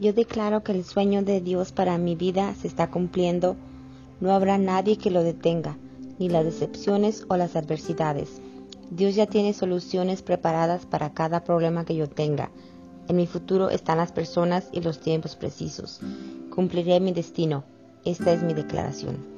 Yo declaro que el sueño de Dios para mi vida se está cumpliendo. No habrá nadie que lo detenga, ni las decepciones o las adversidades. Dios ya tiene soluciones preparadas para cada problema que yo tenga. En mi futuro están las personas y los tiempos precisos. Cumpliré mi destino. Esta es mi declaración.